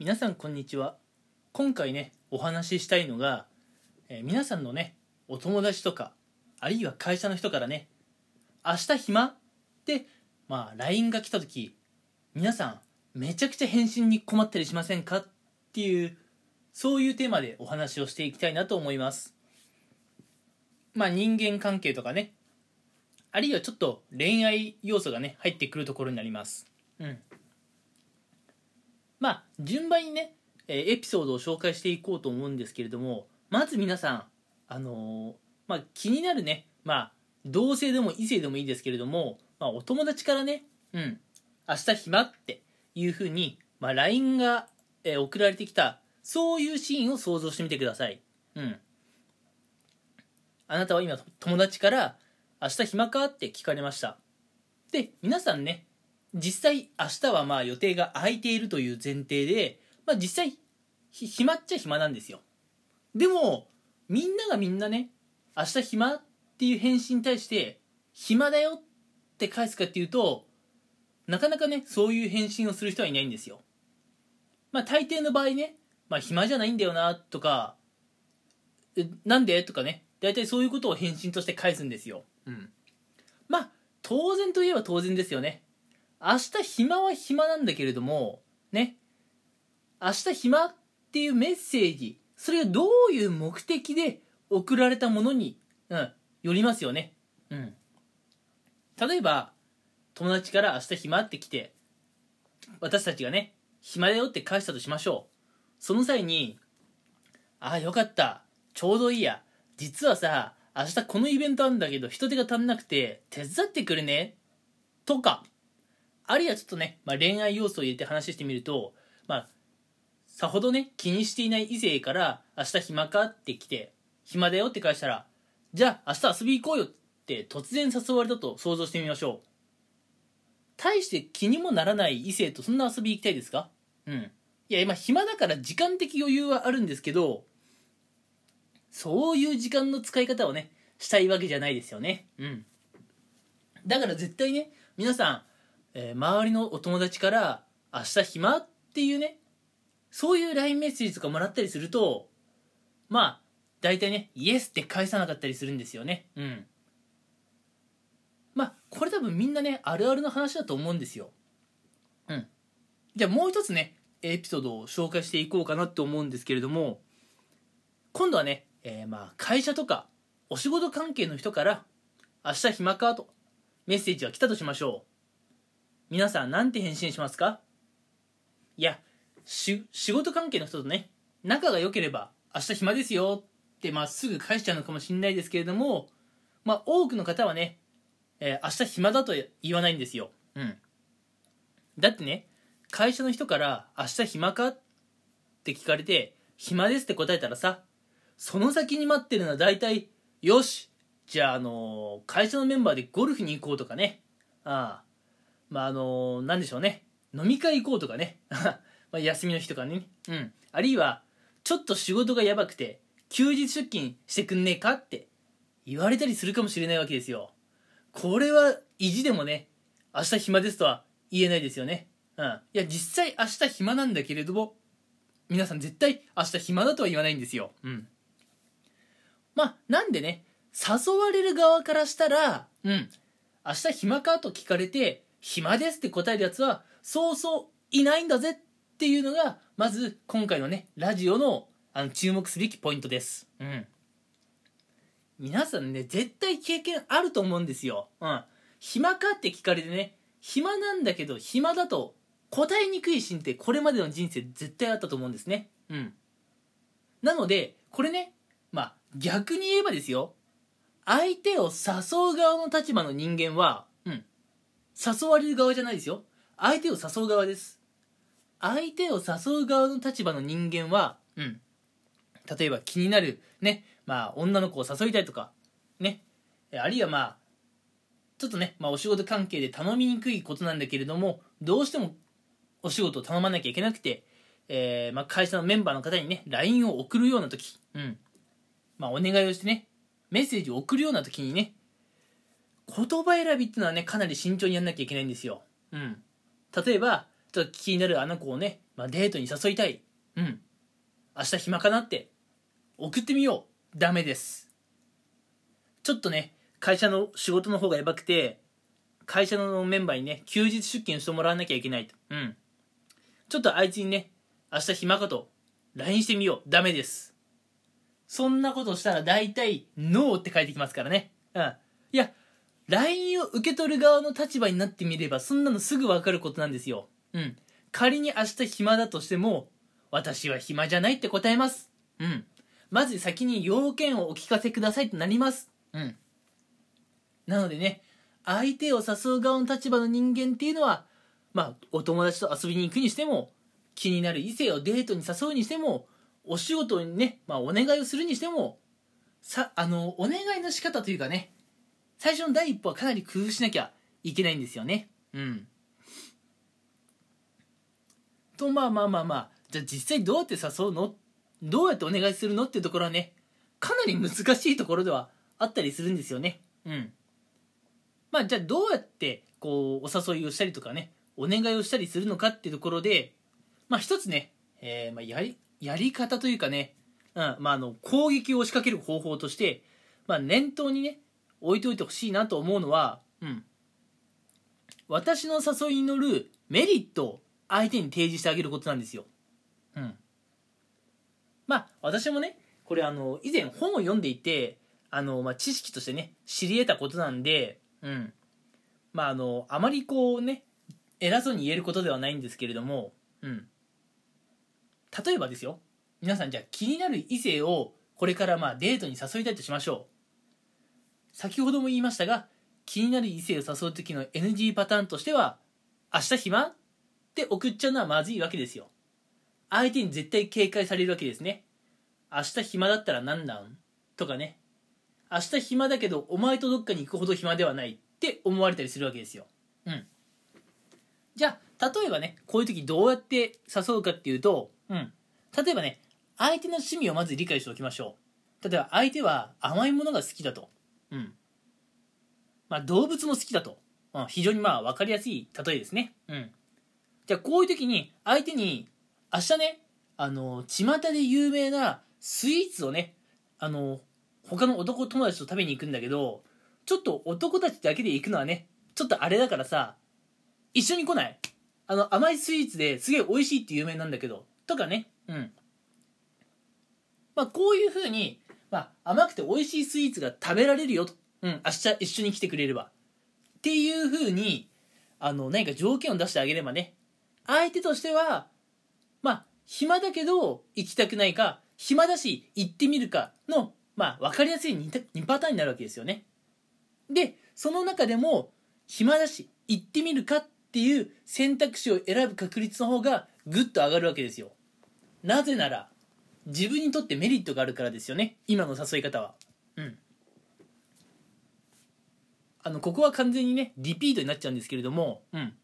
皆さんこんにちは。今回ねお話ししたいのが、えー皆さんのねお友達とかあるいは会社の人からね明日暇？ってまあ LINE が来た時皆さんめちゃくちゃ返信に困ったりしませんか？っていうそういうテーマでお話をしていきたいなと思います。まあ人間関係とかねあるいはちょっと恋愛要素がね入ってくるところになります。うん。まあ順番にね、えエピソードを紹介していこうと思うんですけれどもまず皆さんあのーまあ気になるねまあ同性でも異性でもいいですけれども、まあ、お友達からねうん明日暇っていうふうに、まあ、LINE が、えー送られてきたそういうシーンを想像してみてください。うん。あなたは今友達から明日暇かって聞かれました。で皆さんね実際明日はまあ予定が空いているという前提で、まあ、実際ひ暇っちゃ暇なんですよ。でもみんながみんなね明日暇っていう返信に対して暇だよって返すかっていうとなかなかねそういう返信をする人はいないんですよ。まあ大抵の場合ねまあ暇じゃないんだよなとかえなんでとかね大体そういうことを返信として返すんですよ。うん。まあ当然といえば当然ですよね明日暇は暇なんだけれどもね。明日暇っていうメッセージそれがどういう目的で送られたものに、うん、よりますよね。うん。例えば友達から明日暇って来て私たちがね暇だよって返したとしましょう。その際にああよかった。ちょうどいいや。実はさ明日このイベントあるんだけど人手が足んなくて手伝ってくれね。とか。あるいはちょっとね、まあ、恋愛要素を入れて話してみるとまあさほどね気にしていない異性から明日暇かって来て暇だよって返したらじゃあ明日遊び行こうよって突然誘われたと想像してみましょう。大して気にもならない異性とそんな遊び行きたいですか？うん。いや今暇だから時間的余裕はあるんですけどそういう時間の使い方をねしたいわけじゃないですよね。うん。だから絶対ね皆さん、えー周りのお友達から「明日暇?」っていうねそういう LINE メッセージとかもらったりするとまあ大体ねイエスって返さなかったりするんですよね。うん。まあこれ多分みんなねあるあるの話だと思うんですよ。うん。じゃあもう一つねエピソードを紹介していこうかなと思うんですけれども今度はね、えーまあ会社とかお仕事関係の人から「明日暇か?」とメッセージが来たとしましょう。皆さん何て返信しますか？いやし仕事関係の人とね仲が良ければ明日暇ですよってまあすぐ返しちゃうのかもしれないですけれどもまあ多くの方はね、えー明日暇だと言わないんですよ。うん。だってね会社の人から「明日暇か?」って聞かれて「暇です」って答えたらさその先に待ってるのは大体「よしじゃあ、あの会社のメンバーでゴルフに行こうとかね。ああまああのなんでしょうね。飲み会行こうとかね。まあ休みの日とかね。うん。あるいはちょっと仕事がやばくて休日出勤してくんねえかって言われたりするかもしれないわけですよ。これは意地でもね明日暇ですとは言えないですよね。うん。いや実際明日暇なんだけれども皆さん絶対明日暇だとは言わないんですよ。うん。まあなんでね誘われる側からしたらうん。明日暇かと聞かれて暇ですって答えるやつはそうそういないんだぜっていうのがまず今回のねラジオのあの注目すべきポイントです。うん。皆さんね絶対経験あると思うんですよ。うん。暇かって聞かれてね暇なんだけど暇だと答えにくいシーンってこれまでの人生絶対あったと思うんですね。うん。なのでこれねまあ逆に言えばですよ。相手を誘う側の立場の人間は、うん、誘われる側じゃないですよ。相手を誘う側です。相手を誘う側の立場の人間は、うん、例えば気になるね。まあ女の子を誘いたいとかね。あるいはまあちょっとね、まあ、お仕事関係で頼みにくいことなんだけれどもどうしてもお仕事を頼まなきゃいけなくて、えーまあ、会社のメンバーの方にね LINE を送るような時、うん。まあ、お願いをしてねメッセージを送るような時にね言葉選びっていうのはねかなり慎重にやんなきゃいけないんですよ、うん、例えばちょっと気になるあの子をね、まあ、デートに誘いたい。うん。明日暇かなって送ってみよう。ダメです。ちょっとね会社の仕事の方がやばくて会社のメンバーにね休日出勤してもらわなきゃいけないと。うん。ちょっとあいつにね明日暇かと LINE してみよう。ダメです。そんなことしたら大体ノーって返ってきますからね。うん。いや LINE を受け取る側の立場になってみればそんなのすぐ分かることなんですよ。うん。仮に明日暇だとしても私は暇じゃないって答えます。うん。まず先に要件をお聞かせくださいとなります。うん。なのでね相手を誘う側の立場の人間っていうのはまあお友達と遊びに行くにしても気になる異性をデートに誘うにしてもお仕事にね、まあ、お願いをするにしてもさあのお願いの仕方というかね最初の第一歩はかなり工夫しなきゃいけないんですよね。うん。とまあまあまあまあじゃあ実際どうやって誘うの？どうやってお願いするのっていうところはねかなり難しいところではあったりするんですよね。うん。まあじゃあどうやってこうお誘いをしたりとかねお願いをしたりするのかっていうところでまあ一つね、えー、まあやりやり方というかね、うんまあ、あの攻撃を仕掛ける方法として、まあ、念頭にね置いておいてほしいなと思うのは、うん、私の誘いに乗るメリットを相手に提示してあげることなんですよ。うん、まあ私もねこれあの以前本を読んでいてあの、まあ、知識としてね知り得たことなんで、うん。まあ、あのあまりこうね偉そうに言えることではないんですけれども、うん、例えばですよ。皆さんじゃあ気になる異性をこれからまあデートに誘いたいとしましょう先ほども言いましたが気になる異性を誘う時の NG パターンとしては明日暇って送っちゃうのはまずいわけですよ。相手に絶対警戒されるわけですね。明日暇だったら何なん？とかね。明日暇だけどお前とどっかに行くほど暇ではない。って思われたりするわけですよ。うん。じゃあ例えばねこういう時どうやって誘うかっていうとうん。例えばね、相手の趣味をまず理解しておきましょう。例えば相手は甘いものが好きだと。うん。まあ動物も好きだと。うん、非常にまあ分かりやすい例えですね。うん。じゃあこういう時に相手に明日ね、あの、巷で有名なスイーツをね、あの、他の男友達と食べに行くんだけど、ちょっと男たちだけで行くのはね、ちょっとあれだからさ、一緒に来ないあの、甘いスイーツですげえ美味しいって有名なんだけど、とかね。うん。まあ、こういうふうに、まあ、甘くて美味しいスイーツが食べられるよと。うん、明日一緒に来てくれれば。っていうふうに、あの、何か条件を出してあげればね、相手としては、まあ、暇だけど行きたくないか、暇だし行ってみるかの、まあ、分かりやすい 2, 2パターンになるわけですよね。で、その中でも、暇だし行ってみるかっていう選択肢を選ぶ確率の方がぐっと上がるわけですよ。なぜなら自分にとってメリットがあるからですよね。今の誘い方は。うん。あのここは完全にねリピートになっちゃうんですけれども。うん。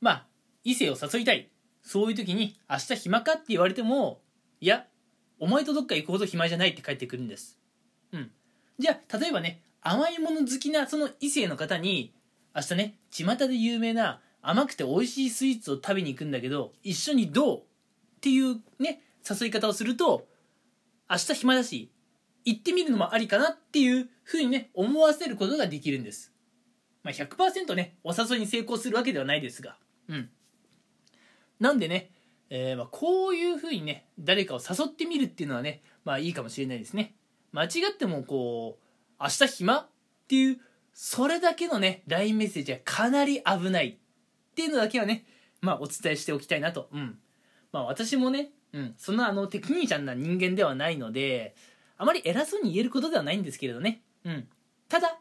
まあ異性を誘いたい。そういう時に明日暇かって言われてもいやお前とどっか行くほど暇じゃないって返ってくるんです。うん。じゃあ例えばね甘いもの好きなその異性の方に明日ね巷で有名な甘くて美味しいスイーツを食べに行くんだけど一緒にどう？っていうね誘い方をすると明日暇だし行ってみるのもありかなっていうふうにね思わせることができるんです、まあ、100%ねお誘いに成功するわけではないですが。うん。なんでね、えー、まこういうふうにね誰かを誘ってみるっていうのはねまあいいかもしれないですね。間違ってもこう明日暇っていうそれだけのね LINE メッセージはかなり危ないっていうのだけはねまあお伝えしておきたいなと。うん。まあ私もね、うん、そんなあのテクニシャンな人間ではないので、あまり偉そうに言えることではないんですけれどね。うん。ただ、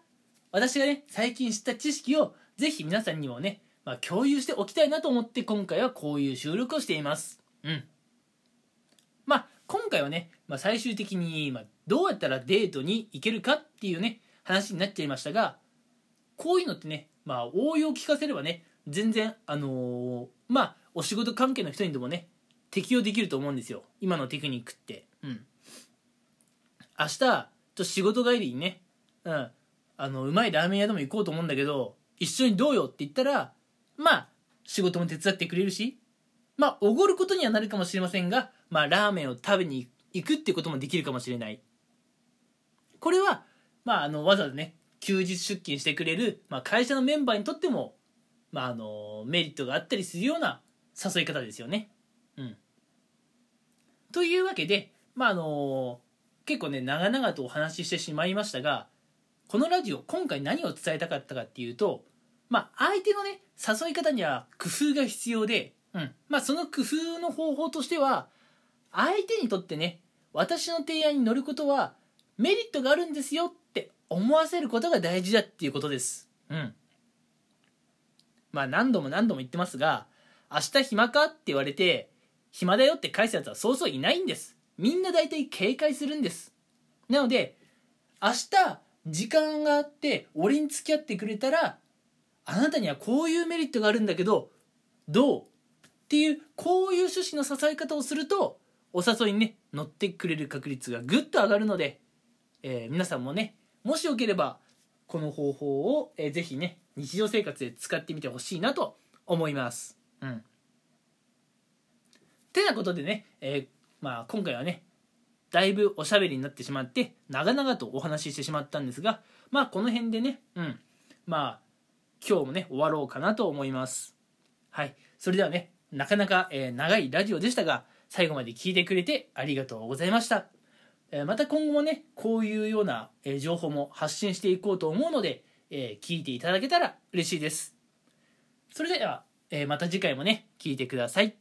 私がね、最近知った知識をぜひ皆さんにもね、まあ、共有しておきたいなと思って今回はこういう収録をしています。うん。まあ、今回はね、まあ、最終的に、まあ、どうやったらデートに行けるかっていうね、話になっちゃいましたが、こういうのってね、まあ、応用聞かせればね、全然、あのー、まあ、お仕事関係の人にでもね、適用できると思うんですよ。今のテクニックって。うん。明日と仕事帰りにねうん。あのうまいラーメン屋でも行こうと思うんだけど一緒にどうよって言ったらまあ仕事も手伝ってくれるしまあおごることにはなるかもしれませんが、まあ、ラーメンを食べに行くってこともできるかもしれない。これは、まあ、あのわざわざね休日出勤してくれる、まあ、会社のメンバーにとっても、まあ、あのメリットがあったりするような誘い方ですよね。うん、というわけで、まああの結構ね長々とお話ししてしまいましたがこのラジオ今回何を伝えたかったかっていうと、まあ、相手のね誘い方には工夫が必要で、うんまあ、その工夫の方法としては相手にとってね私の提案に乗ることはメリットがあるんですよって思わせることが大事だっていうことです。うん。まあ何度も何度も言ってますが、明日暇かって言われて、暇だよって返すやつはそうそういないんです。みんな大体警戒するんです。なので、明日時間があって俺に付き合ってくれたら、あなたにはこういうメリットがあるんだけど、どうっていう、こういう趣旨の誘い方をすると、お誘いにね、乗ってくれる確率がぐっと上がるので、えー、皆さんもね、もしよければ、この方法を、えー、ぜひね、日常生活で使ってみてほしいなと思います。うん。てなことでね、えー、まあ今回はね、だいぶおしゃべりになってしまって、長々とお話ししてしまったんですが、まあこの辺でね、うん。まあ、今日もね、終わろうかなと思います。はい。それではね、なかなか、えー、長いラジオでしたが、最後まで聞いてくれてありがとうございました。えまた今後もね、こういうような、え情報も発信していこうと思うので、え聞いていただけたら嬉しいです。それでは、えまた次回もね、聞いてください。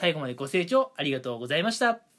最後までご清聴ありがとうございました。